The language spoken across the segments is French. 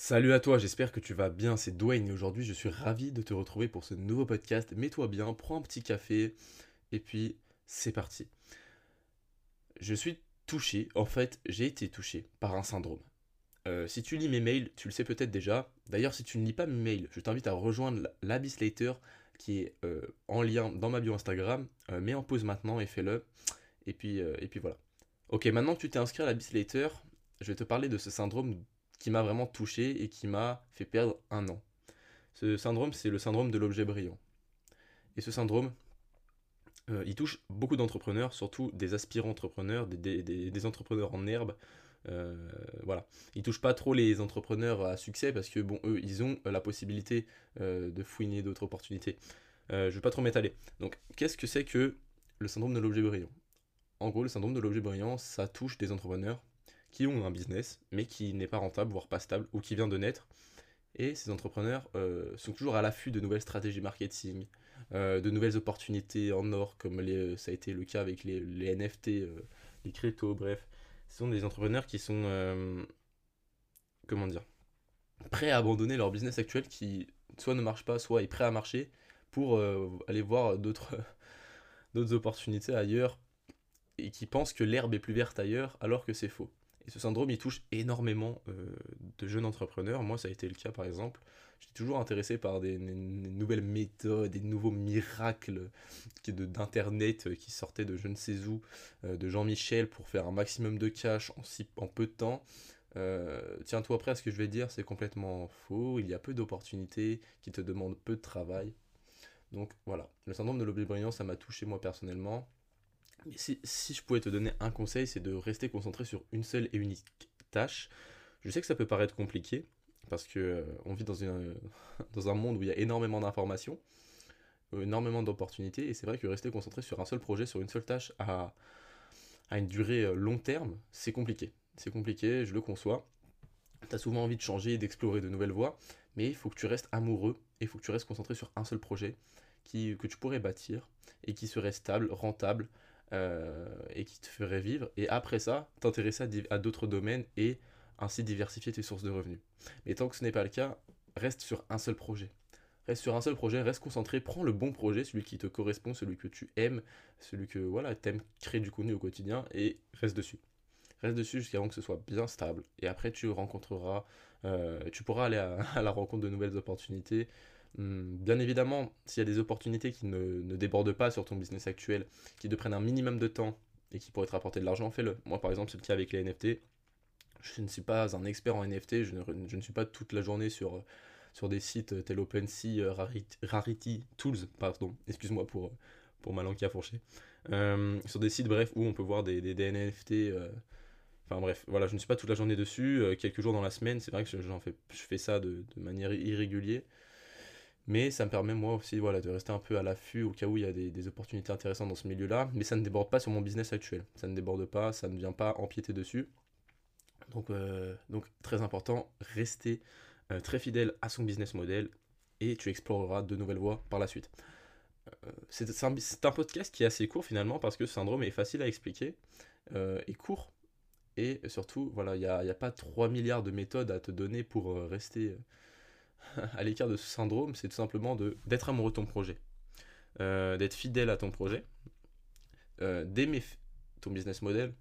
Salut à toi, j'espère que tu vas bien, c'est Dwayne et aujourd'hui je suis ravi de te retrouver pour ce nouveau podcast. Mets-toi bien, prends un petit café et puis c'est parti. Je suis touché, en fait j'ai été touché par un syndrome. Euh, si tu lis mes mails, tu le sais peut-être déjà. D'ailleurs si tu ne lis pas mes mails, je t'invite à rejoindre l'Abyslater qui est euh, en lien dans ma bio Instagram. Euh, mets en pause maintenant et fais-le. Et puis, et puis voilà. Ok, maintenant que tu t'es inscrit à l'Abyslater, je vais te parler de ce syndrome qui m'a vraiment touché et qui m'a fait perdre un an. Ce syndrome, c'est le syndrome de l'objet brillant. Et ce syndrome, euh, il touche beaucoup d'entrepreneurs, surtout des aspirants entrepreneurs, des, entrepreneurs en herbe. Euh, voilà. Il touche pas trop les entrepreneurs à succès parce que bon, eux, ils ont la possibilité euh, de fouiner d'autres opportunités. je vais pas trop m'étaler. Donc, qu'est-ce que c'est que le syndrome de l'objet brillant? En gros, le syndrome de l'objet brillant, ça touche des entrepreneurs qui ont un business, mais qui n'est pas rentable, voire pas stable, ou qui vient de naître. Et ces entrepreneurs euh, sont toujours à l'affût de nouvelles stratégies marketing, euh, de nouvelles opportunités en or, comme les, ça a été le cas avec les, NFT, euh, les cryptos, bref. Ce sont des entrepreneurs qui sont, comment dire, prêts à abandonner leur business actuel qui soit ne marche pas, soit est prêt à marcher pour aller voir d'autres opportunités ailleurs et qui pensent que l'herbe est plus verte ailleurs alors que c'est faux. Et ce syndrome, il touche énormément euh, de jeunes entrepreneurs. Moi, ça a été le cas, par exemple. J'étais toujours intéressé par des, nouvelles méthodes, des nouveaux miracles d'Internet euh, qui sortaient de je ne sais où, euh, de Jean-Michel pour faire un maximum de cash en, si, en peu de temps. Tiens-toi prêt à ce que je vais dire, c'est complètement faux. Il y a peu d'opportunités qui te demandent peu de travail. Donc voilà, le syndrome de l'objet brillant, ça m'a touché moi personnellement si, je pouvais te donner un conseil, c'est de rester concentré sur une seule et unique tâche. Je sais que ça peut paraître compliqué, parce que euh, on vit dans, dans un monde où il y a énormément d'informations, euh, énormément d'opportunités, et c'est vrai que rester concentré sur un seul projet, sur une seule tâche, à, à une durée euh, long terme, c'est compliqué. C'est compliqué, je le conçois. Tu as souvent envie de changer, d'explorer de nouvelles voies, mais il faut que tu restes amoureux, et il faut que tu restes concentré sur un seul projet qui, que tu pourrais bâtir, et qui serait stable, rentable, et qui te ferait vivre. Et après ça, t'intéresser à, d'autres domaines et ainsi diversifier tes sources de revenus. Mais tant que ce n'est pas le cas, reste sur un seul projet. Reste sur un seul projet, reste concentré, prends le bon projet, celui qui te correspond, celui que tu aimes, celui que voilà, aimes créer du contenu au quotidien et reste dessus. Reste dessus jusqu'à ce que ce soit bien stable. Et après, tu rencontreras, euh, tu pourras aller à, la rencontre de nouvelles opportunités, bien évidemment, s'il y a des opportunités qui ne, débordent pas sur ton business actuel, qui te prennent un minimum de temps et qui pourraient te rapporter de l'argent, fais-le. Moi, par exemple, c'est le cas avec les NFT. Je ne suis pas un expert en NFT, je ne, suis pas toute la journée sur, sur des sites tels OpenSea, euh, Rarity, Tools, pardon, excuse-moi pour, pour ma langue qui a fourché. Euh, sur des sites, bref, où on peut voir des, des, NFT. Euh, enfin bref, voilà, je ne suis pas toute la journée dessus, quelques jours dans la semaine, c'est vrai que j'en fais, je fais ça de, de manière irrégulière. Mais ça me permet moi aussi voilà, de rester un peu à l'affût au cas où il y a des, opportunités intéressantes dans ce milieu-là. Mais ça ne déborde pas sur mon business actuel. Ça ne déborde pas, ça ne vient pas empiéter dessus. Donc, euh, donc très important, rester euh, très fidèle à son business model et tu exploreras de nouvelles voies par la suite. Euh, c'est un, podcast qui est assez court finalement parce que ce syndrome est facile à expliquer et court. Et surtout, voilà, il n'y a, a, pas 3 milliards de méthodes à te donner pour rester à l'écart de ce syndrome, c'est tout simplement d'être amoureux de ton projet, euh, d'être fidèle à ton projet, euh, d'aimer ton business model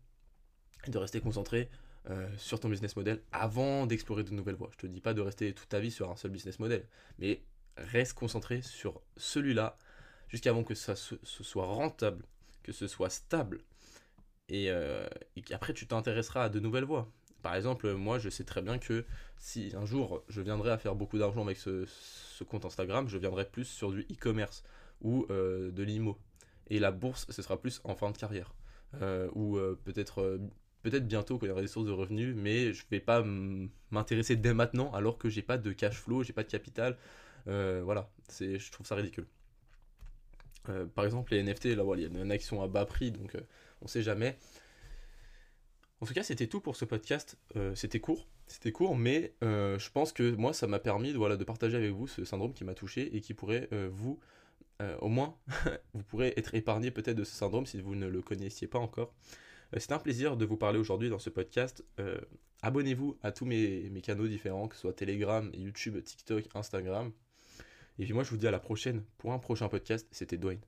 et de rester concentré euh, sur ton business model avant d'explorer de nouvelles voies. Je te dis pas de rester toute ta vie sur un seul business model, mais reste concentré sur celui-là jusqu'à avant que ça ce soit rentable, que ce soit stable et, et qu'après tu t'intéresseras à de nouvelles voies. Par exemple, moi, je sais très bien que si un jour je viendrais à faire beaucoup d'argent avec ce, compte Instagram, je viendrai plus sur du e-commerce ou euh, de l'IMO. Et la bourse, ce sera plus en fin de carrière. Euh, ou euh, peut-être peut-être bientôt quand il y aura des sources de revenus, mais je vais pas m'intéresser dès maintenant alors que j'ai pas de cash flow, j'ai pas de capital. voilà, je trouve ça ridicule. par exemple, les NFT, là, il y a une action à bas prix, donc on sait jamais. En tout cas, c'était tout pour ce podcast. Euh, c'était court, c'était court, mais euh, je pense que moi, ça m'a permis de partager avec vous ce syndrome qui m'a touché et qui pourrait euh, vous, au moins, vous pourrez être épargné peut-être de ce syndrome si vous ne le connaissiez pas encore. c'est un plaisir de vous parler aujourd'hui dans ce podcast. Abonnez-vous à tous mes, mes canaux différents, que ce soit Telegram, YouTube, TikTok, Instagram. Et puis moi, je vous dis à la prochaine pour un prochain podcast. C'était Dwayne.